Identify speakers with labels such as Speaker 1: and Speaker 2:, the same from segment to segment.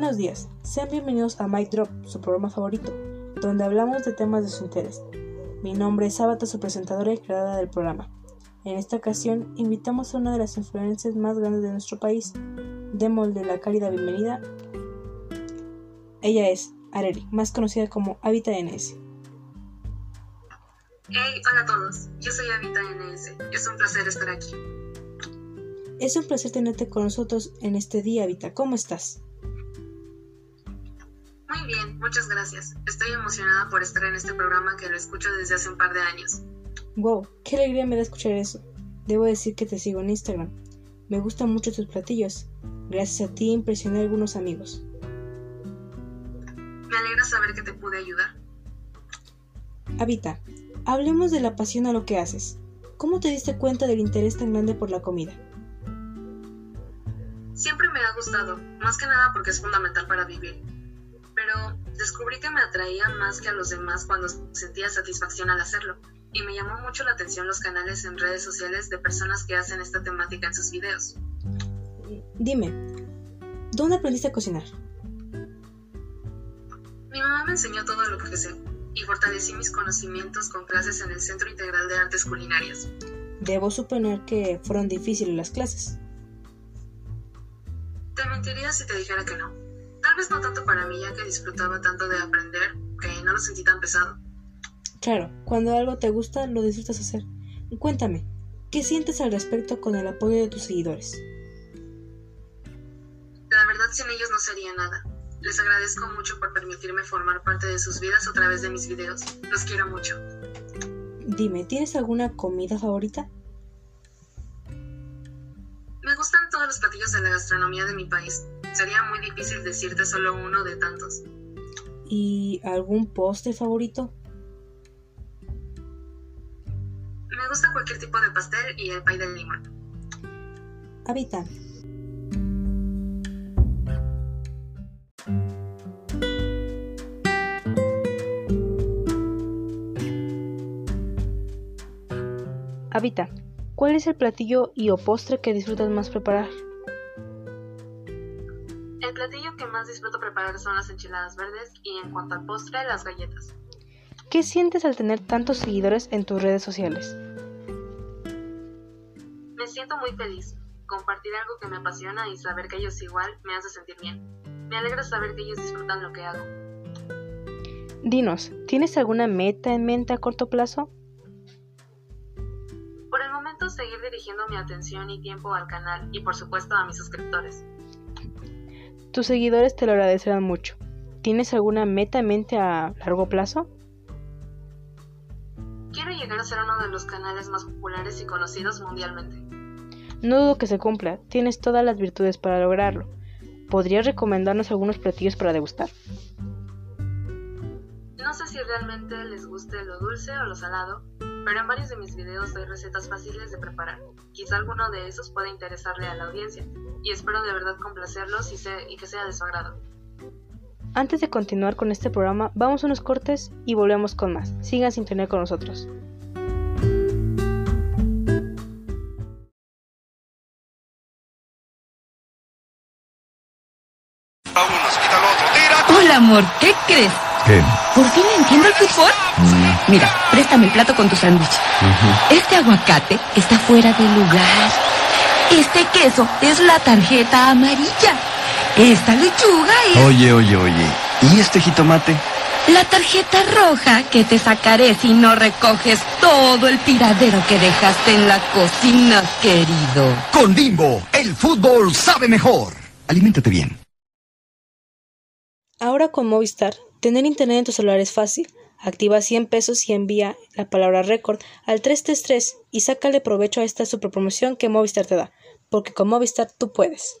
Speaker 1: Buenos días, sean bienvenidos a Mic Drop, su programa favorito, donde hablamos de temas de su interés. Mi nombre es Sábata, su presentadora y creadora del programa. En esta ocasión, invitamos a una de las influencias más grandes de nuestro país. Démosle la cálida bienvenida. Ella es Areli, más conocida como Habita NS.
Speaker 2: Hey, hola a todos, yo soy Habita NS. Es un placer estar aquí.
Speaker 1: Es un placer tenerte con nosotros en este día, Habita. ¿Cómo estás?
Speaker 2: Bien, muchas gracias. Estoy emocionada por estar en este programa que lo escucho desde hace un par de años.
Speaker 1: Wow, qué alegría me da escuchar eso. Debo decir que te sigo en Instagram. Me gustan mucho tus platillos. Gracias a ti impresioné a algunos amigos.
Speaker 2: Me alegra saber que te pude ayudar.
Speaker 1: Habita, hablemos de la pasión a lo que haces. ¿Cómo te diste cuenta del interés tan grande por la comida?
Speaker 2: Siempre me ha gustado, más que nada porque es fundamental para vivir pero descubrí que me atraía más que a los demás cuando sentía satisfacción al hacerlo, y me llamó mucho la atención los canales en redes sociales de personas que hacen esta temática en sus videos.
Speaker 1: Dime, ¿dónde aprendiste a cocinar?
Speaker 2: Mi mamá me enseñó todo lo que sé y fortalecí mis conocimientos con clases en el Centro Integral de Artes Culinarias.
Speaker 1: Debo suponer que fueron difíciles las clases.
Speaker 2: Te mentiría si te dijera que no. Vez no tanto para mí, ya que disfrutaba tanto de aprender que no lo sentí tan pesado.
Speaker 1: Claro, cuando algo te gusta, lo disfrutas hacer. Cuéntame, ¿qué sientes al respecto con el apoyo de tus seguidores?
Speaker 2: La verdad, sin ellos no sería nada. Les agradezco mucho por permitirme formar parte de sus vidas a través de mis videos. Los quiero mucho.
Speaker 1: Dime, ¿tienes alguna comida favorita?
Speaker 2: Me gustan todos los platillos de la gastronomía de mi país. Sería muy difícil decirte solo uno de tantos.
Speaker 1: ¿Y algún postre favorito?
Speaker 2: Me gusta cualquier tipo de pastel y el pay del limón.
Speaker 1: Habita. Habita. ¿Cuál es el platillo y o postre que disfrutas más preparar?
Speaker 2: El platillo que más disfruto preparar son las enchiladas verdes y en cuanto al postre, las galletas.
Speaker 1: ¿Qué sientes al tener tantos seguidores en tus redes sociales?
Speaker 2: Me siento muy feliz. Compartir algo que me apasiona y saber que ellos igual me hace sentir bien. Me alegra saber que ellos disfrutan lo que hago.
Speaker 1: Dinos, ¿tienes alguna meta en mente a corto plazo?
Speaker 2: Por el momento seguir dirigiendo mi atención y tiempo al canal y por supuesto a mis suscriptores.
Speaker 1: Tus seguidores te lo agradecerán mucho. ¿Tienes alguna meta en mente a largo plazo?
Speaker 2: Quiero llegar a ser uno de los canales más populares y conocidos mundialmente.
Speaker 1: No dudo que se cumpla, tienes todas las virtudes para lograrlo. ¿Podrías recomendarnos algunos platillos para degustar?
Speaker 2: No sé si realmente les guste lo dulce o lo salado, pero en varios de mis videos doy recetas fáciles de preparar. Quizá alguno de esos pueda interesarle a la audiencia, y espero de verdad complacerlos y, y que sea de su agrado.
Speaker 1: Antes de continuar con este programa, vamos a unos cortes y volvemos con más. Sigan sin tener con nosotros.
Speaker 3: Hola, amor, ¿qué crees?
Speaker 4: ¿Qué?
Speaker 3: ¿Por fin entiendo el fútbol? Mira, préstame el plato con tu sándwich. Este aguacate está fuera de lugar. Este queso es la tarjeta amarilla. Esta lechuga es...
Speaker 4: Oye, oye, oye. ¿Y este jitomate?
Speaker 3: La tarjeta roja que te sacaré si no recoges todo el tiradero que dejaste en la cocina, querido.
Speaker 4: Con Bimbo, el fútbol sabe mejor. Aliméntate bien.
Speaker 1: Ahora con Movistar, tener internet en tu celular es fácil. Activa 100 pesos y envía la palabra récord al 333 y sácale provecho a esta superpromoción que Movistar te da, porque con Movistar tú puedes.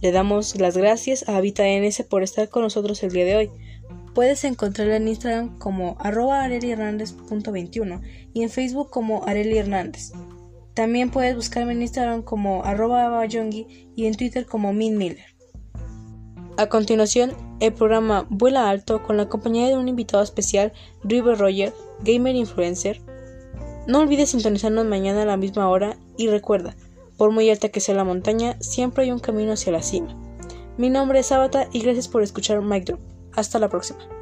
Speaker 1: Le damos las gracias a HabitaNS por estar con nosotros el día de hoy. Puedes encontrarla en Instagram como arroba arelihernández.21 y en Facebook como Areli Hernández. También puedes buscarme en Instagram como arroba y en Twitter como Min Miller. A continuación, el programa Vuela Alto con la compañía de un invitado especial, River Roger, gamer influencer. No olvides sintonizarnos mañana a la misma hora y recuerda, por muy alta que sea la montaña, siempre hay un camino hacia la cima. Mi nombre es Abata y gracias por escuchar Mic Drop. Hasta la próxima.